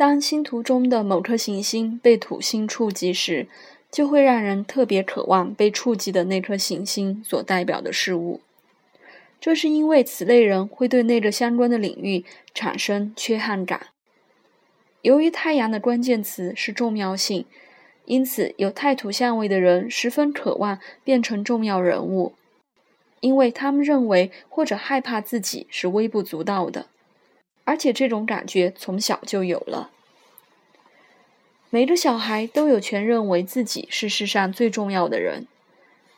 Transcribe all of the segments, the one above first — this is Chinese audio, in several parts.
当星图中的某颗行星被土星触及时，就会让人特别渴望被触及的那颗行星所代表的事物。这是因为此类人会对那个相关的领域产生缺憾感。由于太阳的关键词是重要性，因此有太土相位的人十分渴望变成重要人物，因为他们认为或者害怕自己是微不足道的，而且这种感觉从小就有了。每个小孩都有权认为自己是世上最重要的人，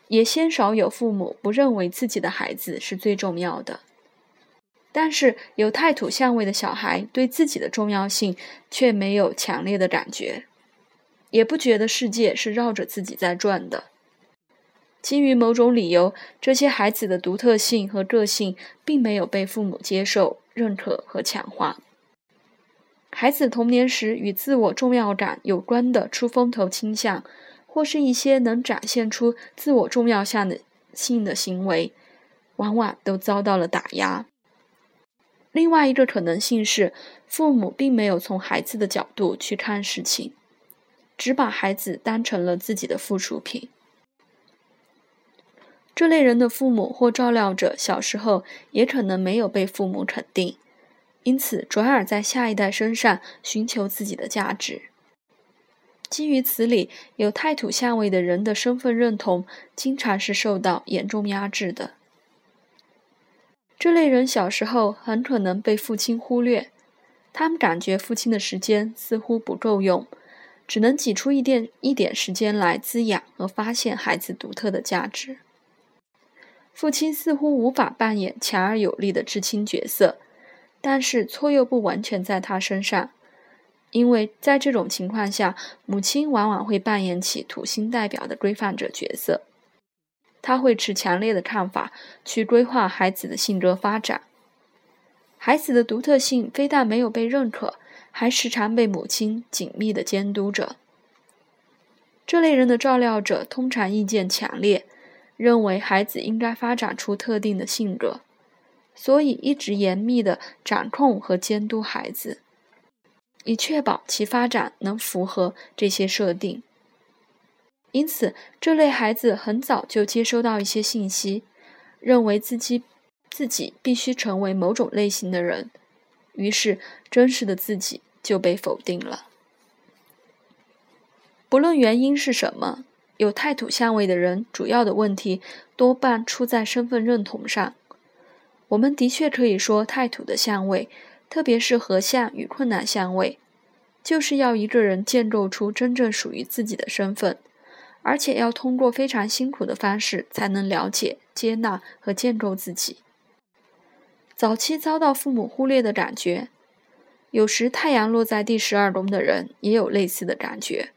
也鲜少有父母不认为自己的孩子是最重要的。但是有太土相位的小孩对自己的重要性却没有强烈的感觉，也不觉得世界是绕着自己在转的。基于某种理由，这些孩子的独特性和个性并没有被父母接受、认可和强化。孩子童年时与自我重要感有关的出风头倾向，或是一些能展现出自我重要性的性的行为，往往都遭到了打压。另外一个可能性是，父母并没有从孩子的角度去看事情，只把孩子当成了自己的附属品。这类人的父母或照料者小时候也可能没有被父母肯定，因此转而在下一代身上寻求自己的价值。基于此理，有太土相位的人的身份认同经常是受到严重压制的。这类人小时候很可能被父亲忽略，他们感觉父亲的时间似乎不够用，只能挤出一点一点时间来滋养和发现孩子独特的价值。父亲似乎无法扮演强而有力的至亲角色，但是错又不完全在他身上，因为在这种情况下，母亲往往会扮演起土星代表的规范者角色。他会持强烈的看法去规划孩子的性格发展。孩子的独特性非但没有被认可，还时常被母亲紧密地监督着。这类人的照料者通常意见强烈，认为孩子应该发展出特定的性格，所以一直严密地掌控和监督孩子，以确保其发展能符合这些设定。因此，这类孩子很早就接收到一些信息，认为自己自己必须成为某种类型的人，于是真实的自己就被否定了。不论原因是什么，有太土相位的人，主要的问题多半出在身份认同上。我们的确可以说，太土的相位，特别是合相与困难相位，就是要一个人建构出真正属于自己的身份。而且要通过非常辛苦的方式才能了解、接纳和建构自己。早期遭到父母忽略的感觉，有时太阳落在第十二宫的人也有类似的感觉，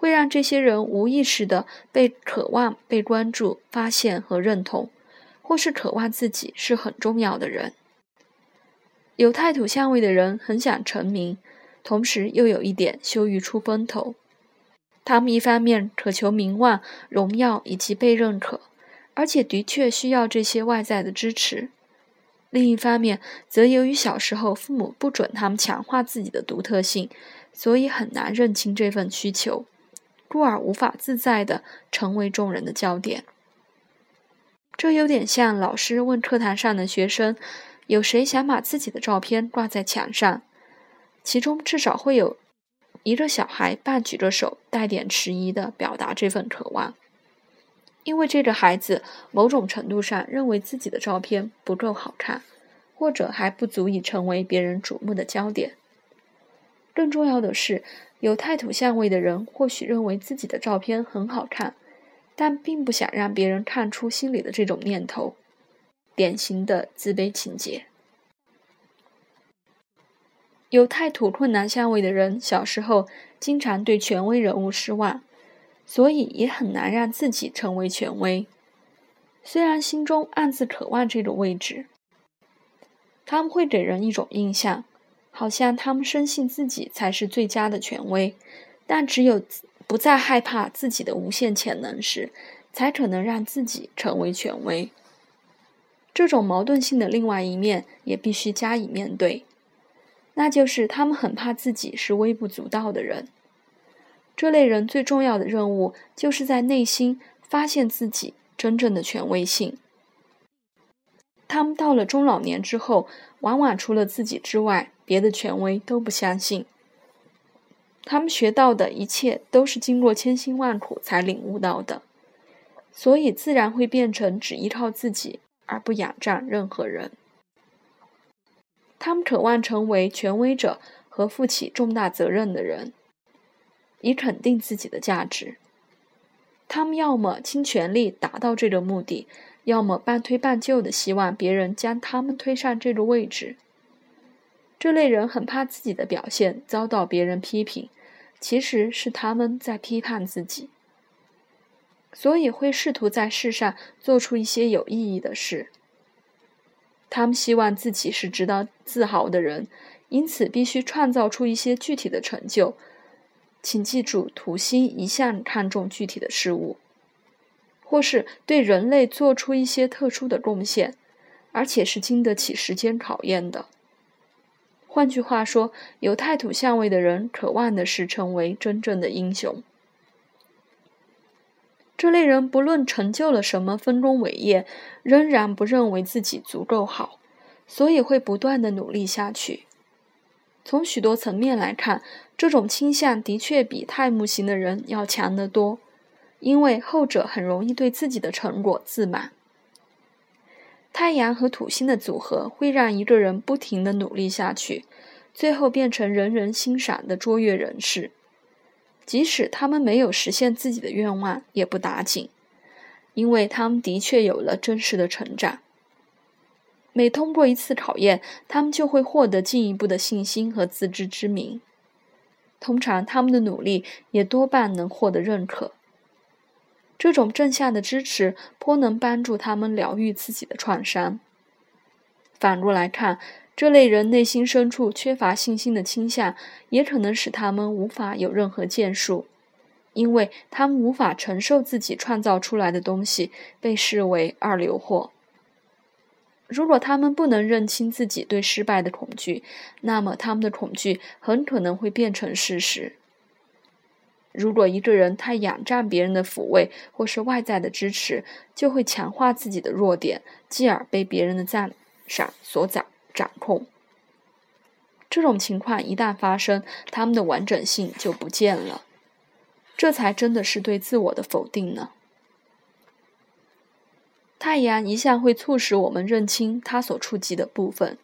会让这些人无意识的被渴望被关注、发现和认同，或是渴望自己是很重要的人。有太土相位的人很想成名，同时又有一点羞于出风头。他们一方面渴求名望、荣耀以及被认可，而且的确需要这些外在的支持；另一方面，则由于小时候父母不准他们强化自己的独特性，所以很难认清这份需求，故而无法自在地成为众人的焦点。这有点像老师问课堂上的学生：“有谁想把自己的照片挂在墙上？”其中至少会有。一个小孩半举着手，带点迟疑地表达这份渴望，因为这个孩子某种程度上认为自己的照片不够好看，或者还不足以成为别人瞩目的焦点。更重要的是，有太土相位的人或许认为自己的照片很好看，但并不想让别人看出心里的这种念头，典型的自卑情节。有太土困难相位的人，小时候经常对权威人物失望，所以也很难让自己成为权威。虽然心中暗自渴望这种位置，他们会给人一种印象，好像他们深信自己才是最佳的权威。但只有不再害怕自己的无限潜能时，才可能让自己成为权威。这种矛盾性的另外一面，也必须加以面对。那就是他们很怕自己是微不足道的人。这类人最重要的任务，就是在内心发现自己真正的权威性。他们到了中老年之后，往往除了自己之外，别的权威都不相信。他们学到的一切都是经过千辛万苦才领悟到的，所以自然会变成只依靠自己而不仰仗任何人。他们渴望成为权威者和负起重大责任的人，以肯定自己的价值。他们要么倾全力达到这个目的。要么半推半就的希望别人将他们推上这个位置。这类人很怕自己的表现遭到别人批评，其实是他们在批判自己，所以会试图在世上做出一些有意义的事。他们希望自己是值得自豪的人，因此必须创造出一些具体的成就。请记住，土星一向看重具体的事物。或是对人类做出一些特殊的贡献，而且是经得起时间考验的。换句话说，有太土相位的人渴望的是成为真正的英雄。这类人不论成就了什么丰功伟业，仍然不认为自己足够好，所以会不断的努力下去。从许多层面来看，这种倾向的确比太木型的人要强得多。因为后者很容易对自己的成果自满。太阳和土星的组合会让一个人不停的努力下去，最后变成人人欣赏的卓越人士。即使他们没有实现自己的愿望，也不打紧，因为他们的确有了真实的成长。每通过一次考验，他们就会获得进一步的信心和自知之明。通常，他们的努力也多半能获得认可。这种正向的支持颇能帮助他们疗愈自己的创伤。反过来看，这类人内心深处缺乏信心的倾向，也可能使他们无法有任何建树，因为他们无法承受自己创造出来的东西被视为二流货。如果他们不能认清自己对失败的恐惧，那么他们的恐惧很可能会变成事实。如果一个人太仰仗别人的抚慰或是外在的支持，就会强化自己的弱点，继而被别人的赞赏所掌掌控。这种情况一旦发生，他们的完整性就不见了。这才真的是对自我的否定呢。太阳一向会促使我们认清它所触及的部分，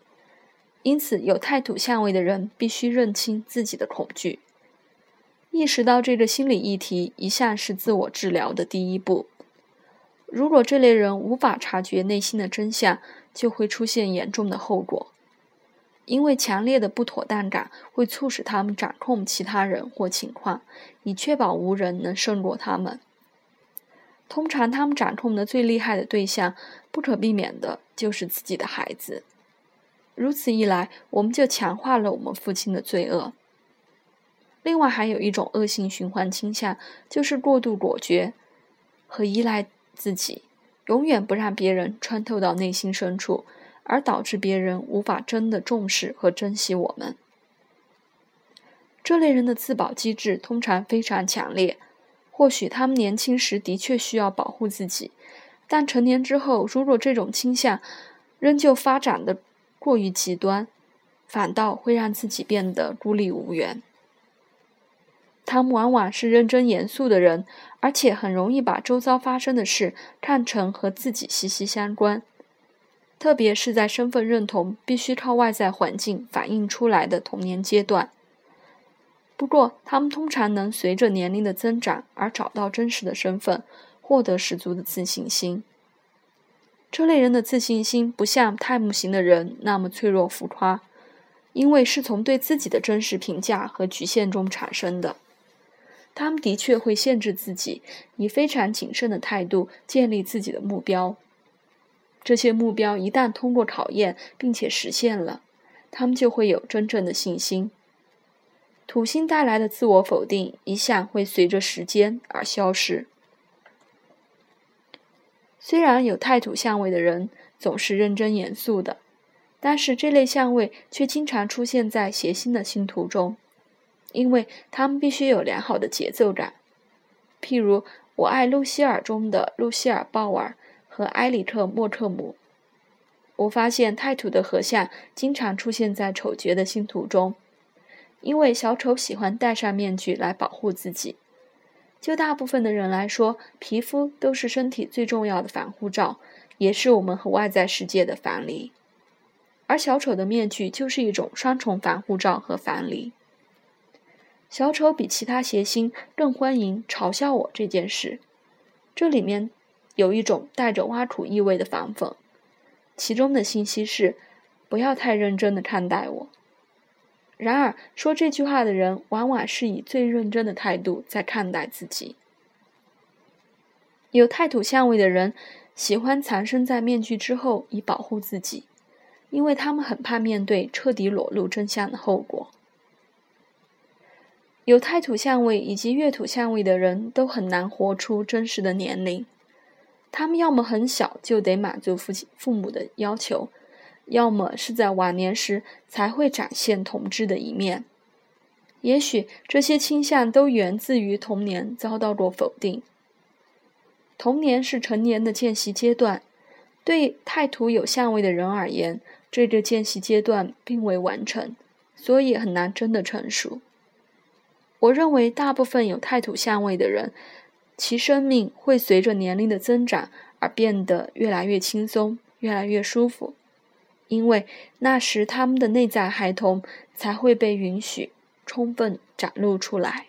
因此有太土相位的人必须认清自己的恐惧。意识到这个心理议题，一向是自我治疗的第一步。如果这类人无法察觉内心的真相，就会出现严重的后果。因为强烈的不妥当感会促使他们掌控其他人或情况，以确保无人能胜过他们。通常，他们掌控的最厉害的对象，不可避免的就是自己的孩子。如此一来，我们就强化了我们父亲的罪恶。另外还有一种恶性循环倾向，就是过度果决和依赖自己，永远不让别人穿透到内心深处，而导致别人无法真的重视和珍惜我们。这类人的自保机制通常非常强烈，或许他们年轻时的确需要保护自己，但成年之后，如果这种倾向仍旧发展的过于极端，反倒会让自己变得孤立无援。他们往往是认真严肃的人，而且很容易把周遭发生的事看成和自己息息相关，特别是在身份认同必须靠外在环境反映出来的童年阶段。不过，他们通常能随着年龄的增长而找到真实的身份，获得十足的自信心。这类人的自信心不像太木型的人那么脆弱浮夸，因为是从对自己的真实评价和局限中产生的。他们的确会限制自己，以非常谨慎的态度建立自己的目标。这些目标一旦通过考验并且实现了，他们就会有真正的信心。土星带来的自我否定一向会随着时间而消失。虽然有太土相位的人总是认真严肃的，但是这类相位却经常出现在谐星的星图中，因为他们必须有良好的节奏感。譬如《我爱露西尔》中的露西尔·鲍尔和埃里克·莫特姆。我发现太土的合像经常出现在丑角的星图中，因为小丑喜欢戴上面具来保护自己。就大部分的人来说，皮肤都是身体最重要的防护罩，也是我们和外在世界的樊篱。而小丑的面具就是一种双重防护罩和樊篱。小丑比其他谐星更欢迎嘲笑我这件事，这里面有一种带着挖苦意味的反讽，其中的信息是：不要太认真的看待我。然而，说这句话的人往往是以最认真的态度在看待自己。有太土相位的人喜欢藏身在面具之后以保护自己，因为他们很怕面对彻底裸露真相的后果。有太土相位以及月土相位的人都很难活出真实的年龄，他们要么很小就得满足父亲父母的要求。要么是在晚年时才会展现同志的一面，也许这些倾向都源自于童年遭到过否定。童年是成年的见习阶段，对太土有相位的人而言，这个见习阶段并未完成，所以很难真的成熟。我认为大部分有太土相位的人，其生命会随着年龄的增长而变得越来越轻松，越来越舒服。因为那时他们的内在孩童才会被允许充分展露出来。